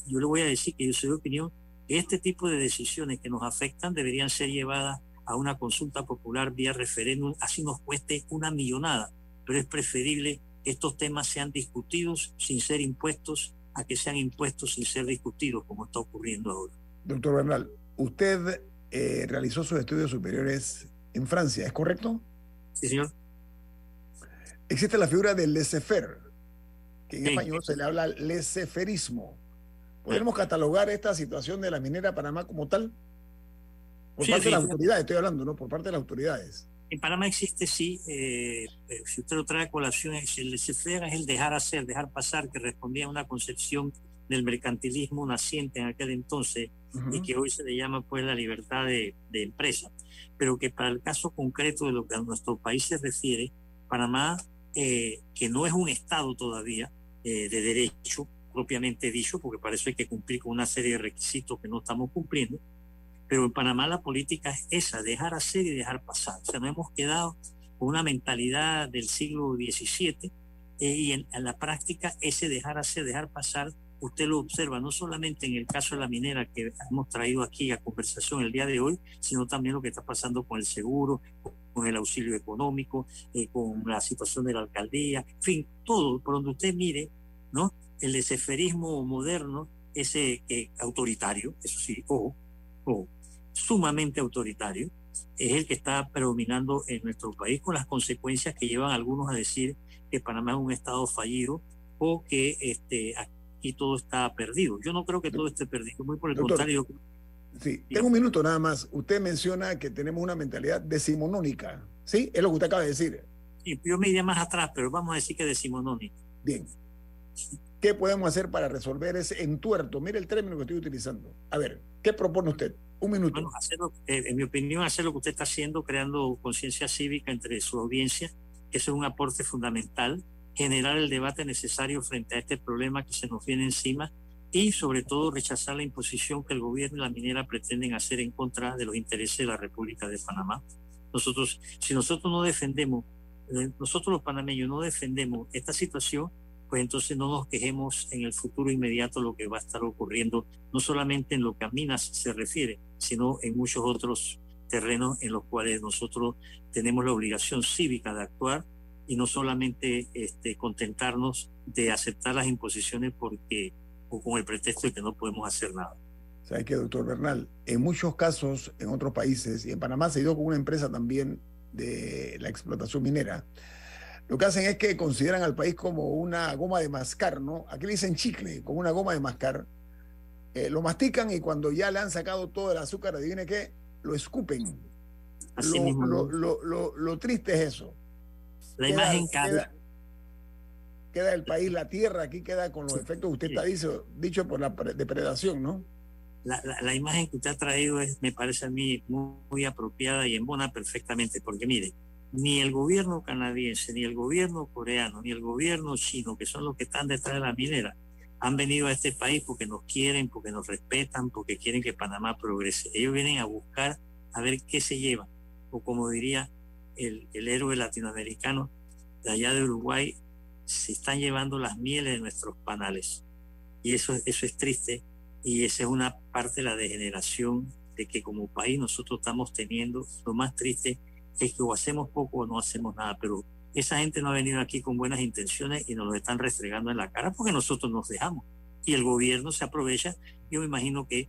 yo le voy a decir que yo soy de opinión este tipo de decisiones que nos afectan deberían ser llevadas a una consulta popular vía referéndum, así nos cueste una millonada, pero es preferible estos temas sean discutidos sin ser impuestos a que sean impuestos sin ser discutidos, como está ocurriendo ahora. Doctor Bernal, usted eh, realizó sus estudios superiores en Francia, ¿es correcto? Sí, señor. Existe la figura del laissez-faire, que en español se le habla laissez-fairismo. ¿Podemos catalogar esta situación de la minera Panamá como tal? Por parte de las autoridades, estoy hablando, ¿no? Por parte de las autoridades. En Panamá existe, sí, eh, eh, si usted lo trae a colación, el laissez es el dejar hacer, dejar pasar, que respondía a una concepción del mercantilismo naciente en aquel entonces y que hoy se le llama pues la libertad de, empresa, pero que para el caso concreto de lo que a nuestro país se refiere, Panamá, eh, que no es un Estado todavía de derecho propiamente dicho, porque para eso hay que cumplir con una serie de requisitos que no estamos cumpliendo, pero en Panamá la política es esa, dejar hacer y dejar pasar. O sea, nos hemos quedado con una mentalidad del siglo XVII eh, y en, la práctica ese dejar hacer, dejar pasar, usted lo observa no solamente en el caso de la minera que hemos traído aquí a conversación el día de hoy, sino también lo que está pasando con el seguro, con el auxilio económico, eh, con la situación de la alcaldía, en fin, todo, por donde usted mire, ¿no? El deseferismo moderno, ese eh, autoritario, eso sí, ojo, sumamente autoritario, es el que está predominando en nuestro país con las consecuencias que llevan algunos a decir que Panamá es un estado fallido o que este, aquí todo está perdido. Yo no creo que todo esté perdido, muy por el contrario. Sí, tengo un minuto nada más. Usted menciona que tenemos una mentalidad decimonónica, ¿sí? Es lo que usted acaba de decir. Sí, yo me iría más atrás, pero vamos a decir que decimonónica. Bien. ¿Qué podemos hacer para resolver ese entuerto? Mire el término que estoy utilizando. A ver, ¿qué propone usted? Un minuto. Eh, en mi opinión, hacer lo que usted está haciendo, creando conciencia cívica entre su audiencia, que es un aporte fundamental, generar el debate necesario frente a este problema que se nos viene encima y sobre todo rechazar la imposición que el gobierno y la minera pretenden hacer en contra de los intereses de la República de Panamá. Nosotros, si nosotros no defendemos, eh, nosotros los panameños no defendemos esta situación, pues entonces no nos quejemos en el futuro inmediato lo que va a estar ocurriendo, no solamente en lo que a minas se refiere, sino en muchos otros terrenos en los cuales nosotros tenemos la obligación cívica de actuar y no solamente este, contentarnos de aceptar las imposiciones porque o con el pretexto de que no podemos hacer nada. ¿Sabes qué, doctor Bernal? En muchos casos, en otros países, y en Panamá se dio con una empresa también de la explotación minera, lo que hacen es que consideran al país como una goma de mascar, ¿no? Aquí le dicen chicle, como una goma de mascar. Eh, lo mastican y cuando ya le han sacado todo el azúcar, adivine qué, lo escupen. Así lo, mismo. lo, lo, lo- triste es eso. La Queda- imagen queda, cambia. queda el país, la tierra, aquí queda con los efectos que usted está dicho, dicho por la pre- depredación, ¿no? La, la- la imagen que usted ha traído es, me parece a mí muy, muy apropiada y embona perfectamente, porque mire, ni el gobierno canadiense, ni el gobierno coreano, ni el gobierno chino, que son los que están detrás de la minera, han venido a este país porque nos quieren, porque nos respetan, porque quieren que Panamá progrese. Ellos vienen a buscar a ver qué se llevan, o como diría el, el héroe latinoamericano de allá de Uruguay, se están llevando las mieles de nuestros panales. Y eso, eso es triste y esa es una parte de la degeneración de que como país nosotros estamos teniendo. Lo más triste es que o hacemos poco o no hacemos nada, pero esa gente no ha venido aquí con buenas intenciones y nos lo están restregando en la cara porque nosotros nos dejamos. Y el gobierno se aprovecha. Yo me imagino que,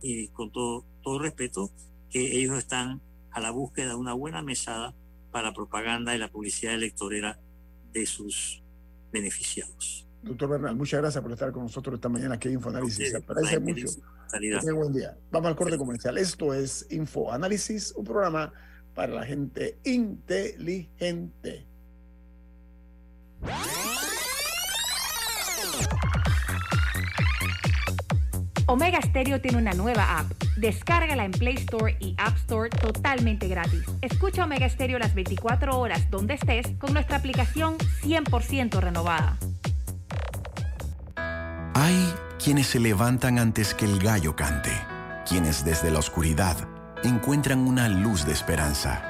y con todo, todo respeto, que ellos están a la búsqueda de una buena mesada para la propaganda y la publicidad electorera de sus beneficiados. Doctor Bernal, muchas gracias por estar con nosotros esta mañana aquí en Infoanálisis. Se La mucho. Salida. Buen día. Vamos al corte comercial. Esto es Infoanálisis, un programa para la gente inteligente. Omega Stereo tiene una nueva app. Descárgala en Play Store y App Store totalmente gratis. Escucha Omega Stereo las 24 horas donde estés con nuestra aplicación 100% renovada. Hay quienes se levantan antes que el gallo cante, quienes desde la oscuridad encuentran una luz de esperanza,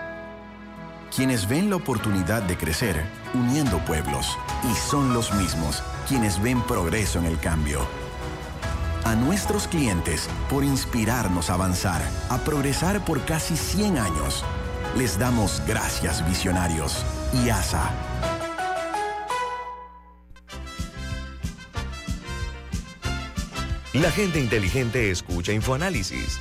quienes ven la oportunidad de crecer uniendo pueblos y son los mismos quienes ven progreso en el cambio. A nuestros clientes por inspirarnos a avanzar, a progresar por casi 100 años. Les damos gracias visionarios y ASA. La gente inteligente escucha InfoAnálisis.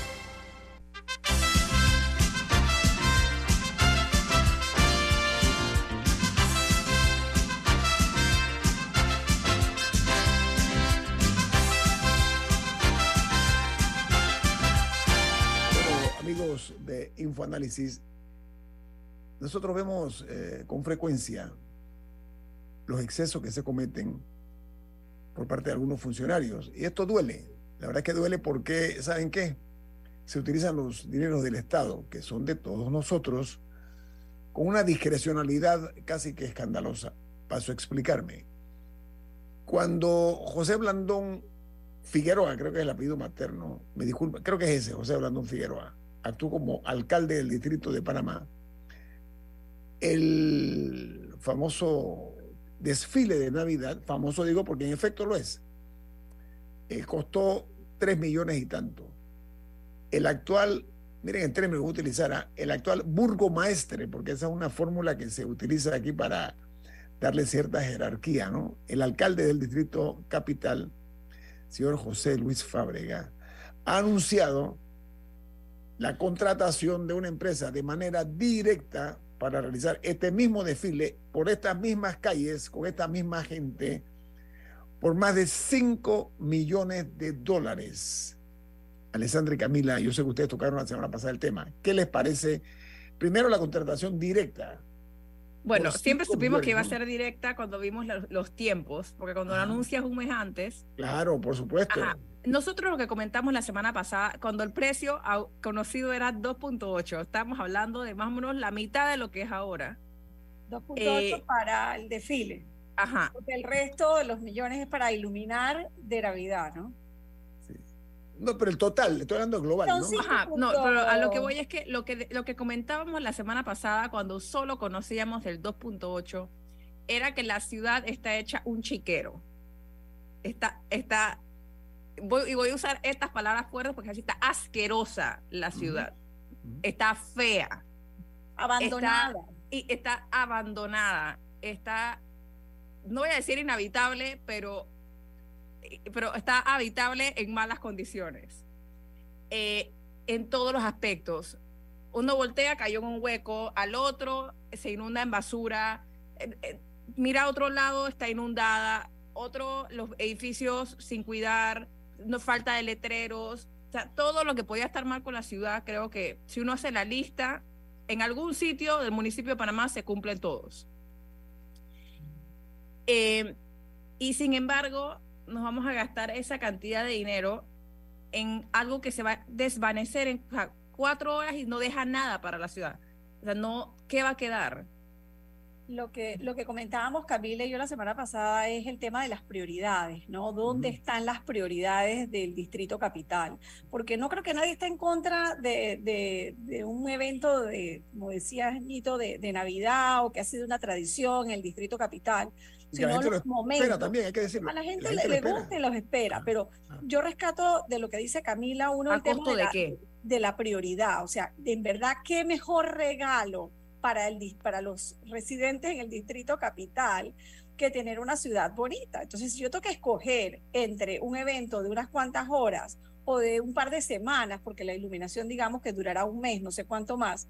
Amigos de Infoanálisis, nosotros vemos eh, con frecuencia los excesos que se cometen por parte de algunos funcionarios. Y esto duele. La verdad es que duele porque, ¿saben qué? Se utilizan los dineros del Estado, que son de todos nosotros, con una discrecionalidad casi que escandalosa. Paso a explicarme. Cuando José Blandón Figueroa, creo que es el apellido materno, me disculpa, creo que es ese, José Blandón Figueroa, actuó como alcalde del distrito de Panamá. El famoso desfile de Navidad, famoso digo porque en efecto lo es, eh, costó tres millones y tanto. El actual, miren el término que voy a utilizar, ¿ah? el actual burgomaestre, porque esa es una fórmula que se utiliza aquí para darle cierta jerarquía, ¿no? El alcalde del distrito capital, señor José Luis Fábrega, ha anunciado la contratación de una empresa de manera directa para realizar este mismo desfile por estas mismas calles, con esta misma gente, por más de 5 millones de dólares. Alessandra y Camila, yo sé que ustedes tocaron la semana pasada el tema. ¿Qué les parece? Primero, la contratación directa Bueno, siempre supimos que iba a ser directa cuando vimos los, tiempos, porque cuando lo anuncias un mes antes. Claro, por supuesto. Nosotros lo que comentamos la semana pasada, cuando el precio conocido era 2.8, estamos hablando de más o menos la mitad de lo que es ahora. 2.8 eh, para el desfile. Ajá. Porque el resto de los millones es para iluminar de Navidad, ¿no? No, pero el total, estoy hablando global, ¿no? Ajá, no, pero a lo que voy es que lo que lo que comentábamos la semana pasada cuando solo conocíamos el 2.8 era que la ciudad está hecha un chiquero. Está está voy, y voy a usar estas palabras fuertes porque así está asquerosa la ciudad. Está fea. Abandonada. y está abandonada. Está no voy a decir inhabitable, pero pero está habitable en malas condiciones. Eh, en todos los aspectos. Uno voltea, cayó en un hueco, al otro se inunda en basura, eh, eh, mira a otro lado, está inundada, otro, los edificios sin cuidar, no falta de letreros, todo lo que podía estar mal con la ciudad, creo que si uno hace la lista, en algún sitio del municipio de Panamá se cumplen todos. y sin embargo, nos vamos a gastar esa cantidad de dinero en algo que se va a desvanecer en cuatro horas y no deja nada para la ciudad. O sea, no, ¿qué va a quedar? Lo que, lo que comentábamos Camila y yo la semana pasada es el tema de las prioridades, ¿no? ¿Dónde están las prioridades del distrito capital? Porque no creo que nadie esté en contra de, de, un evento de, como decía Nito, de, de Navidad o que ha sido una tradición en el distrito capital sino la los momentos. También, hay que decirlo. A la gente, le, gusta y los espera, ah, pero ah. yo rescato de lo que dice Camila uno el tema de, la, de la prioridad, o sea, en verdad, qué mejor regalo para, el, para los residentes en el distrito capital que tener una ciudad bonita. Entonces, si yo tengo que escoger entre un evento de unas cuantas horas o de un par de semanas, porque la iluminación digamos que durará un mes, no sé cuánto más,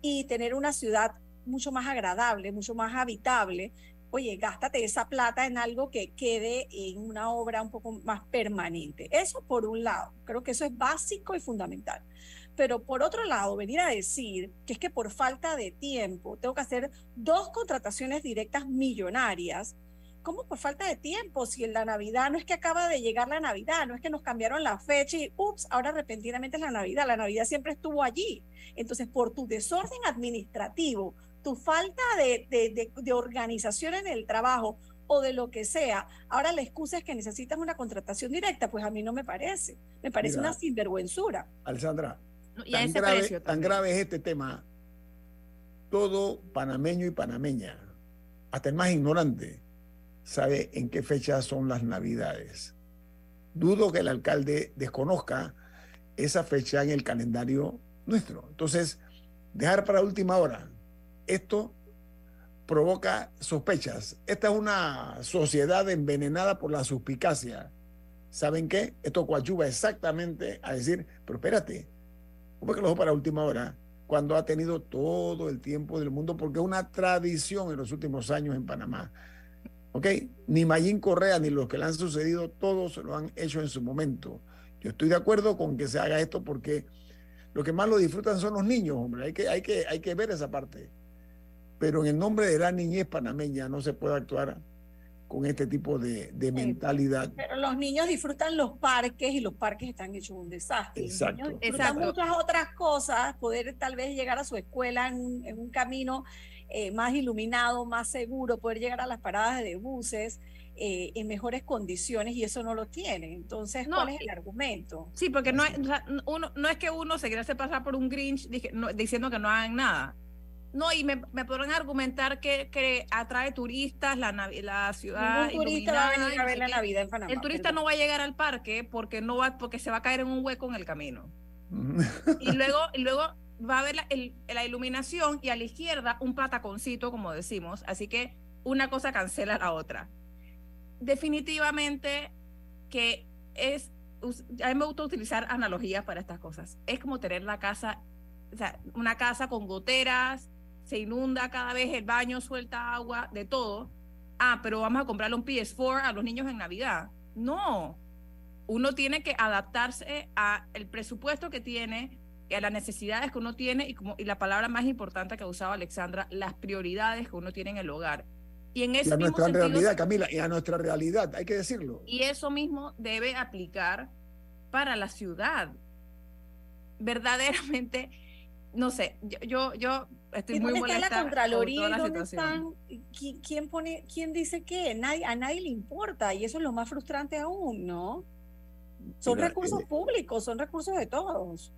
y tener una ciudad mucho más agradable, mucho más habitable, oye, gástate esa plata en algo que quede en una obra un poco más permanente. Eso por un lado, creo que eso es básico y fundamental. Pero por otro lado, venir a decir que es que por falta de tiempo tengo que hacer dos contrataciones directas millonarias. ¿Cómo por falta de tiempo? Si en la Navidad no es que acaba de llegar la Navidad, no es que nos cambiaron la fecha y, ups, ahora repentinamente es la Navidad. La Navidad siempre estuvo allí. Entonces, por tu desorden administrativo, tu falta de, de, organización en el trabajo o de lo que sea, ahora la excusa es que necesitas una contratación directa, pues a mí no me parece. Me parece una sinvergüenzura. Alessandra, tan, grave, tan grave es este tema. Todo panameño y panameña, hasta el más ignorante, sabe en qué fecha son las navidades. Dudo que el alcalde desconozca esa fecha en el calendario nuestro. Entonces, dejar para última hora esto provoca sospechas. Esta es una sociedad envenenada por la suspicacia. ¿Saben qué? Esto coadyuva exactamente a decir, pero espérate, ¿cómo es que lo dejo para última hora? Cuando ha tenido todo el tiempo del mundo, porque es una tradición en los últimos años en Panamá. ¿Ok? Ni Mayín Correa ni los que le han sucedido, todos lo han hecho en su momento. Yo estoy de acuerdo con que se haga esto porque lo que más lo disfrutan son los niños, hombre. Hay que, hay que, hay que ver esa parte pero en el nombre de la niñez panameña no se puede actuar con este tipo de, mentalidad. Pero los niños disfrutan los parques y los parques están hechos un desastre. Exacto. Los disfrutan muchas otras cosas, poder tal vez llegar a su escuela en, un camino eh, más iluminado, más seguro, poder llegar a las paradas de buses. Eh, en mejores condiciones y eso no lo tienen. Entonces, ¿cuál es el argumento? Sí, porque no, es, uno, no es que uno se quiera hacer pasar por un Grinch diciendo que no hagan nada no, y me, me podrán argumentar que, que, atrae turistas la, la ciudad. Un turista va a venir a ver la Navidad en Panamá. El turista no va a llegar al parque porque no va, porque se va a caer en un hueco en el camino. y luego, y luego va a ver la, la, iluminación y a la izquierda un pataconcito, como decimos. Así que una cosa cancela la otra. Definitivamente que es, a mí me gusta utilizar analogías para estas cosas. Es como tener la casa, o sea, una casa con goteras, se inunda cada vez el baño, suelta agua, de todo. Ah, pero vamos a comprarle un PS4 a los niños en Navidad. No, uno tiene que adaptarse a el presupuesto que tiene a las necesidades que uno tiene y, como, y la palabra más importante que ha usado Alexandra, las prioridades que uno tiene en el hogar. Y en ese a mismo nuestra sentido, realidad, Camila, y a nuestra realidad, hay que decirlo. y eso mismo debe aplicar para la ciudad. Verdaderamente, no sé, yo, yo, yo estoy ¿Y muy dónde está la Contraloría? con toda ¿Y la dónde están? ¿Qui- ¿Quién pone, quién dice qué? Nadie, a nadie le importa y eso es lo más frustrante aún, ¿no? Son Mira, recursos eh, públicos, son recursos de todos.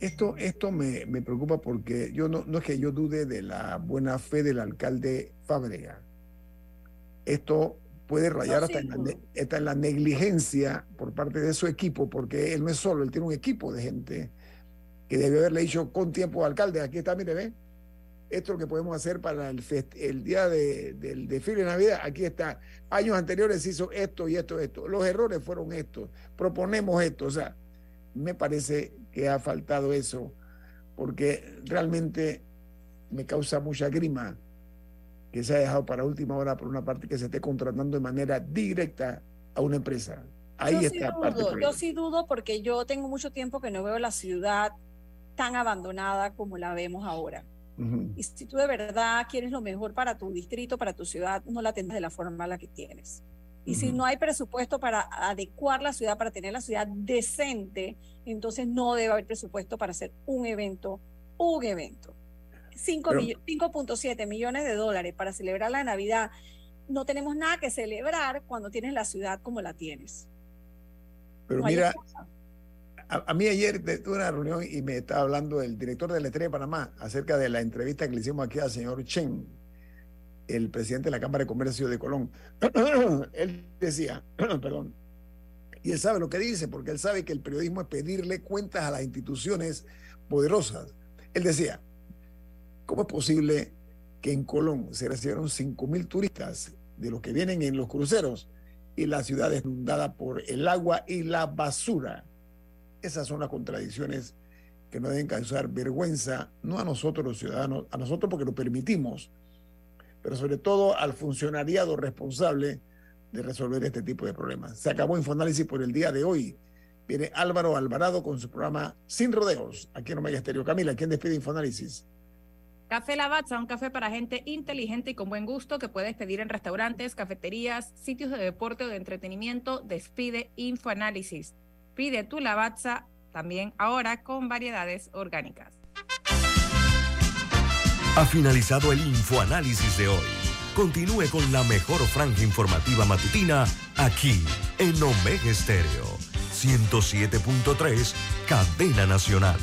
Esto, esto me, me preocupa porque yo no, no es que yo dude de la buena fe del alcalde Fábrega. Esto puede rayar hasta en, la, hasta en la negligencia por parte de su equipo, porque él no es solo, él tiene un equipo de gente que debe haberle dicho con tiempo al alcalde, aquí está, mire, ve, esto es lo que podemos hacer para el, el día de- del desfile de Navidad, aquí está. Años anteriores hizo esto y esto, esto. Los errores fueron estos, proponemos esto, o sea, me parece que ha faltado eso, porque realmente me causa mucha grima que se haya dejado para última hora por una parte que se esté contratando de manera directa a una empresa. Ahí yo sí está del dudo, yo sí dudo porque yo tengo mucho tiempo que no veo la ciudad tan abandonada como la vemos ahora. Y si tú de verdad quieres lo mejor para tu distrito, para tu ciudad, no la tendrás de la forma en la que tienes. Y si no hay presupuesto para adecuar la ciudad, para tener la ciudad decente, entonces no debe haber presupuesto para hacer un evento, un evento. Cinco Pero- millo- 5.7 millones de dólares para celebrar la Navidad. No tenemos nada que celebrar cuando tienes la ciudad como la tienes. Pero No mira. A, mí ayer tuve una reunión y me estaba hablando el director de la Estrella de Panamá acerca de la entrevista que le hicimos aquí al señor Chen, el presidente de la Cámara de Comercio de Colón. él decía, perdón, y él sabe lo que dice, porque él sabe que el periodismo es pedirle cuentas a las instituciones poderosas. Él decía, ¿cómo es posible que en Colón se recibieron 5 mil turistas de los que vienen en los cruceros y la ciudad es inundada por el agua y la basura? Esas son las contradicciones que nos deben causar vergüenza, no a nosotros los ciudadanos, a nosotros porque lo permitimos, pero sobre todo al funcionariado responsable de resolver este tipo de problemas. Se acabó Infoanálisis por el día de hoy. Viene Álvaro Alvarado con su programa Sin Rodeos, aquí en Omega Estéreo. Camila, ¿quién despide Infoanálisis? Café Lavazza, un café para gente inteligente y con buen gusto que puedes pedir en restaurantes, cafeterías, sitios de deporte o de entretenimiento. Despide Infoanálisis. Pide tu Lavazza también ahora con variedades orgánicas. Ha finalizado el infoanálisis de hoy. Continúe con la mejor franja informativa matutina aquí en Omega Estéreo 107.3, Cadena Nacional.